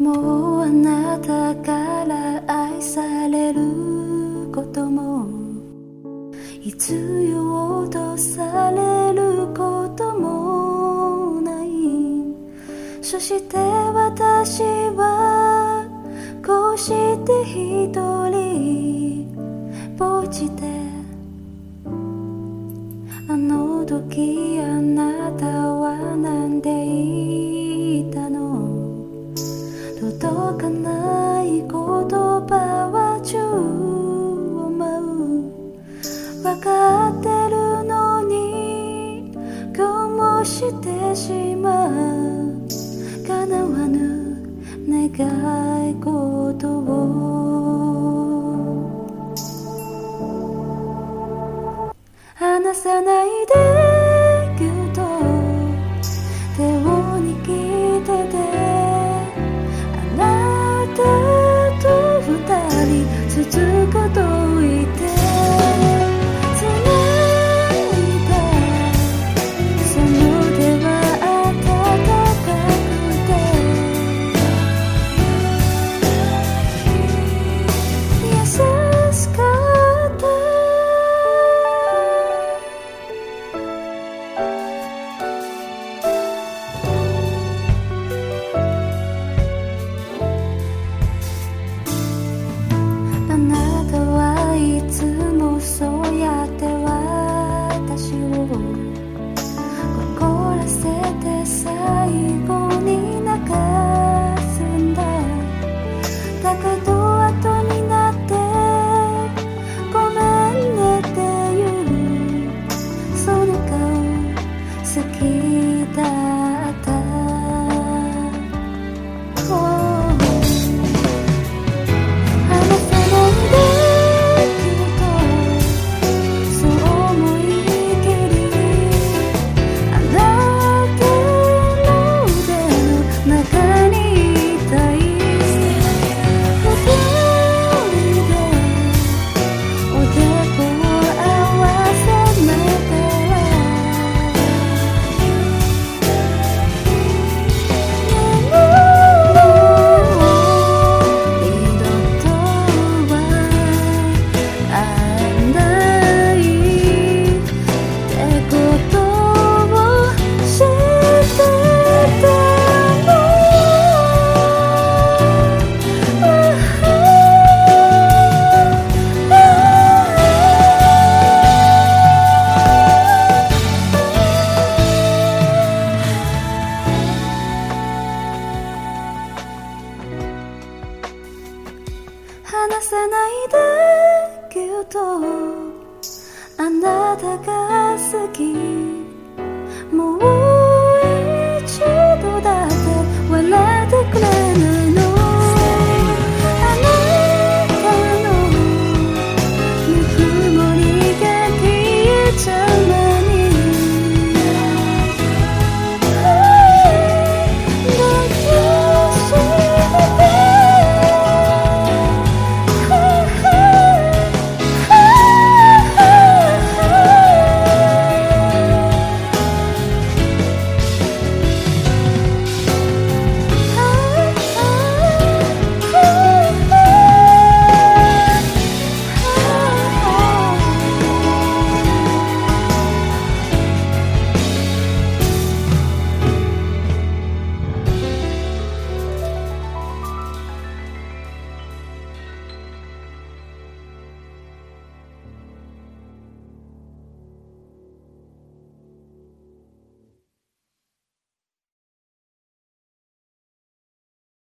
もうあなたから愛されることも。い必うとされることもない。そして私はこうして一人。ぼっちであの時あなたは何でいい。してしまう？叶わぬ願い事は。ないでと。あなたが好き。もう